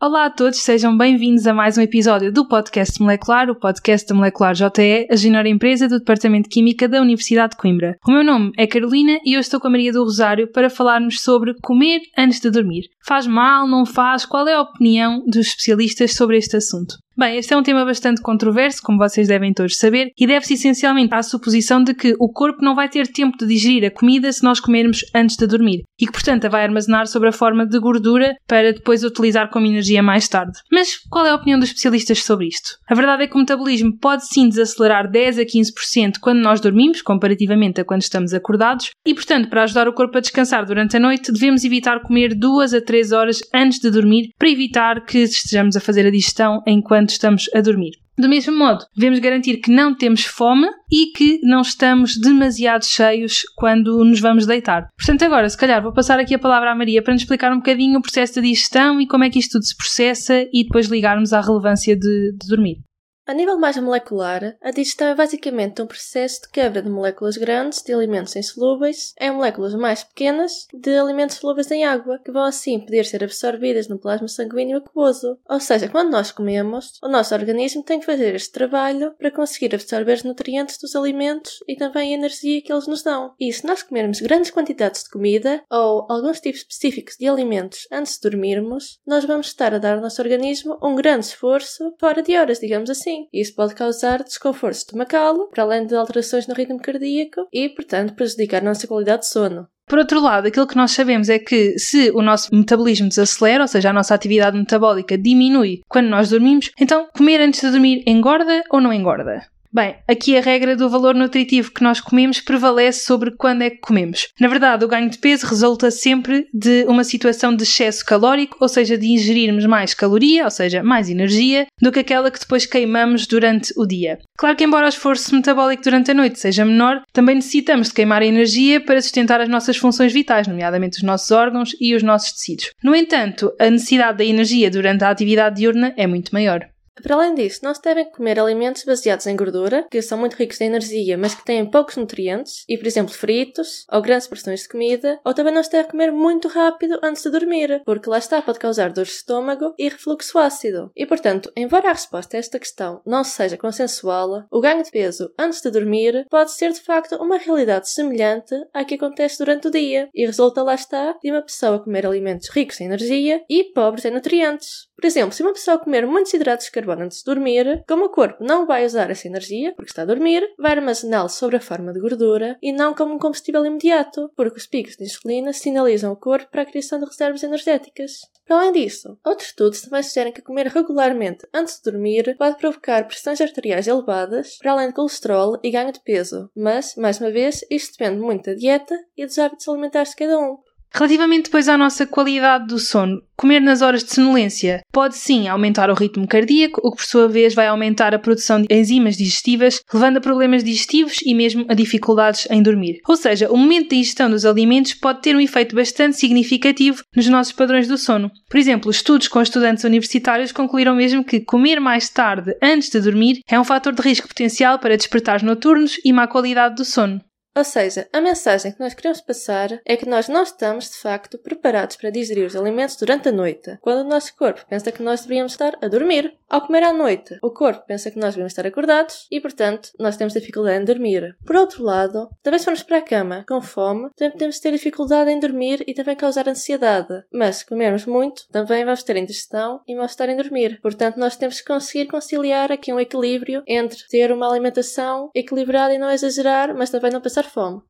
Olá a todos, sejam bem-vindos a mais um episódio do Podcast Molecular, o podcast da Molecular JE, a genora empresa do Departamento de Química da Universidade de Coimbra. O meu nome é Carolina e eu estou com a Maria do Rosário para falarmos sobre comer antes de dormir. Faz mal, não faz? Qual é a opinião dos especialistas sobre este assunto? Bem, este é um tema bastante controverso, como vocês devem todos saber, e deve-se essencialmente à suposição de que o corpo não vai ter tempo de digerir a comida se nós comermos antes de dormir, e que, portanto, a vai armazenar sob a forma de gordura para depois utilizar como energia mais tarde. Mas qual é a opinião dos especialistas sobre isto? A verdade é que o metabolismo pode sim desacelerar 10 a 15% quando nós dormimos, comparativamente a quando estamos acordados, e, portanto, para ajudar o corpo a descansar durante a noite, devemos evitar comer 2 a 3 horas antes de dormir para evitar que estejamos a fazer a digestão enquanto estamos a dormir. Do mesmo modo, devemos garantir que não temos fome e que não estamos demasiado cheios quando nos vamos deitar. Portanto, agora, se calhar, vou passar aqui a palavra à Maria para nos explicar um bocadinho o processo de digestão e como é que isto tudo se processa e depois ligarmos à relevância de, de dormir. A nível mais molecular, a digestão é basicamente um processo de quebra de moléculas grandes de alimentos insolúveis em moléculas mais pequenas de alimentos solúveis em água, que vão assim poder ser absorvidas no plasma sanguíneo aquoso. Ou seja, quando nós comemos, o nosso organismo tem que fazer este trabalho para conseguir absorver os nutrientes dos alimentos e também a energia que eles nos dão. E se nós comermos grandes quantidades de comida ou alguns tipos específicos de alimentos antes de dormirmos, nós vamos estar a dar ao nosso organismo um grande esforço fora de horas, digamos assim. Isso pode causar desconforto estomacal, para além de alterações no ritmo cardíaco e, portanto, prejudicar a nossa qualidade de sono. Por outro lado, aquilo que nós sabemos é que se o nosso metabolismo desacelera, ou seja, a nossa atividade metabólica diminui quando nós dormimos, então comer antes de dormir engorda ou não engorda? Bem, aqui a regra do valor nutritivo que nós comemos prevalece sobre quando é que comemos. Na verdade, o ganho de peso resulta sempre de uma situação de excesso calórico, ou seja, de ingerirmos mais caloria, ou seja, mais energia, do que aquela que depois queimamos durante o dia. Claro que, embora o esforço metabólico durante a noite seja menor, também necessitamos de queimar energia para sustentar as nossas funções vitais, nomeadamente os nossos órgãos e os nossos tecidos. No entanto, a necessidade da energia durante a atividade diurna é muito maior. Para além disso, não se devem comer alimentos baseados em gordura, que são muito ricos em energia, mas que têm poucos nutrientes, e por exemplo fritos, ou grandes porções de comida, ou também não se deve comer muito rápido antes de dormir, porque lá está pode causar dor de estômago e refluxo ácido. E portanto, embora a resposta a esta questão não seja consensual, o ganho de peso antes de dormir pode ser de facto uma realidade semelhante à que acontece durante o dia, e resulta lá está de uma pessoa comer alimentos ricos em energia e pobres em nutrientes. Por exemplo, se uma pessoa comer muitos hidratos antes de dormir, como o corpo não vai usar essa energia, porque está a dormir, vai armazená-lo sob a forma de gordura e não como um combustível imediato, porque os picos de insulina sinalizam o corpo para a criação de reservas energéticas. Para além disso, outros estudos também sugerem que comer regularmente antes de dormir pode provocar pressões arteriais elevadas, para além de colesterol e ganho de peso. Mas, mais uma vez, isto depende muito da dieta e dos hábitos alimentares de cada um. Relativamente depois à nossa qualidade do sono, comer nas horas de sonolência pode sim aumentar o ritmo cardíaco, o que por sua vez vai aumentar a produção de enzimas digestivas, levando a problemas digestivos e mesmo a dificuldades em dormir. Ou seja, o momento de ingestão dos alimentos pode ter um efeito bastante significativo nos nossos padrões do sono. Por exemplo, estudos com estudantes universitários concluíram mesmo que comer mais tarde antes de dormir é um fator de risco potencial para despertares noturnos e má qualidade do sono. Ou seja, a mensagem que nós queremos passar é que nós não estamos, de facto, preparados para digerir os alimentos durante a noite, quando o nosso corpo pensa que nós deveríamos estar a dormir. Ao comer à noite, o corpo pensa que nós devemos estar acordados e, portanto, nós temos dificuldade em dormir. Por outro lado, também se formos para a cama com fome, também podemos ter dificuldade em dormir e também causar ansiedade. Mas se comermos muito, também vamos ter indigestão e vamos estar em dormir. Portanto, nós temos que conseguir conciliar aqui um equilíbrio entre ter uma alimentação equilibrada e não exagerar, mas também não passar fome.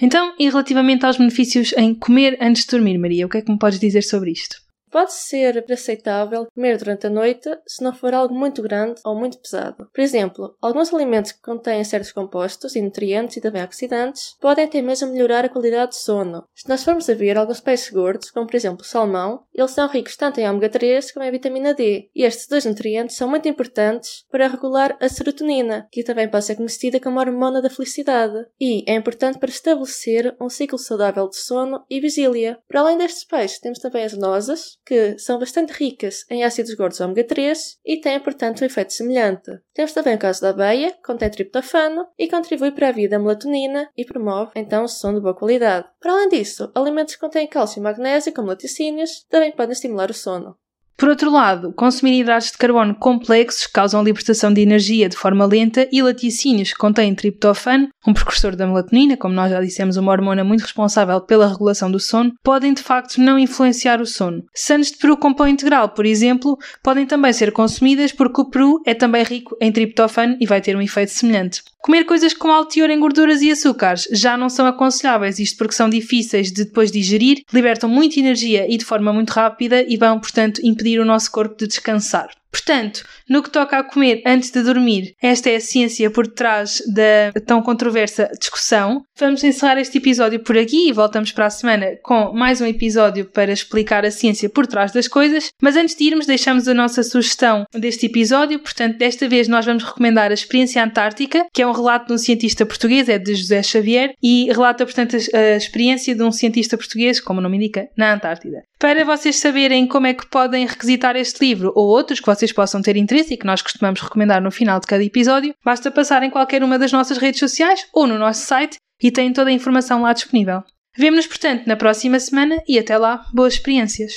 Então, e relativamente aos benefícios em comer antes de dormir, Maria, o que é que me podes dizer sobre isto? pode ser aceitável comer durante a noite se não for algo muito grande ou muito pesado. Por exemplo, alguns alimentos que contêm certos compostos e nutrientes e também oxidantes podem até mesmo melhorar a qualidade de sono. Se nós formos a ver alguns peixes gordos, como por exemplo o salmão, eles são ricos tanto em ômega 3 como em vitamina D, e estes dois nutrientes são muito importantes para regular a serotonina, que também pode ser conhecida como hormona da felicidade, e é importante para estabelecer um ciclo saudável de sono e vigília. Para além destes peixes, temos também as nozes, que são bastante ricas em ácidos gordos ômega 3 e têm, portanto, um efeito semelhante. Temos também o caso da aveia, que contém triptofano e contribui para a vida melatonina e promove, então, o sono de boa qualidade. Para além disso, alimentos que contêm cálcio e magnésio, como laticínios, também podem estimular o sono. Por outro lado, consumir hidratos de carbono complexos causam libertação de energia de forma lenta e laticínios que contêm triptofano, um precursor da melatonina, como nós já dissemos, uma hormona muito responsável pela regulação do sono, podem de facto não influenciar o sono. Sandes de peru com pão integral, por exemplo, podem também ser consumidas porque o peru é também rico em triptofano e vai ter um efeito semelhante. Comer coisas com alto teor em gorduras e açúcares já não são aconselháveis, isto porque são difíceis de depois digerir, libertam muita energia e de forma muito rápida e vão, portanto, impedir o nosso corpo de descansar. Portanto, no que toca a comer antes de dormir, esta é a ciência por trás da tão controversa discussão. Vamos encerrar este episódio por aqui e voltamos para a semana com mais um episódio para explicar a ciência por trás das coisas. Mas antes de irmos, deixamos a nossa sugestão deste episódio. Portanto, desta vez nós vamos recomendar a Experiência Antártica, que é um relato de um cientista português, é de José Xavier, e relata, portanto, a experiência de um cientista português, como o nome indica, na Antártida. Para vocês saberem como é que podem requisitar este livro ou outros que vocês possam ter interesse e que nós costumamos recomendar no final de cada episódio, basta passar em qualquer uma das nossas redes sociais ou no nosso site e têm toda a informação lá disponível. Vemo-nos, portanto, na próxima semana e até lá, boas experiências.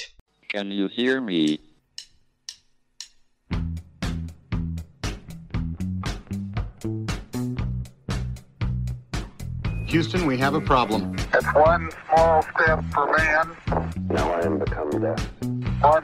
Can you hear me? Houston, we have a problem. It's one small step for man, Now I am become death, one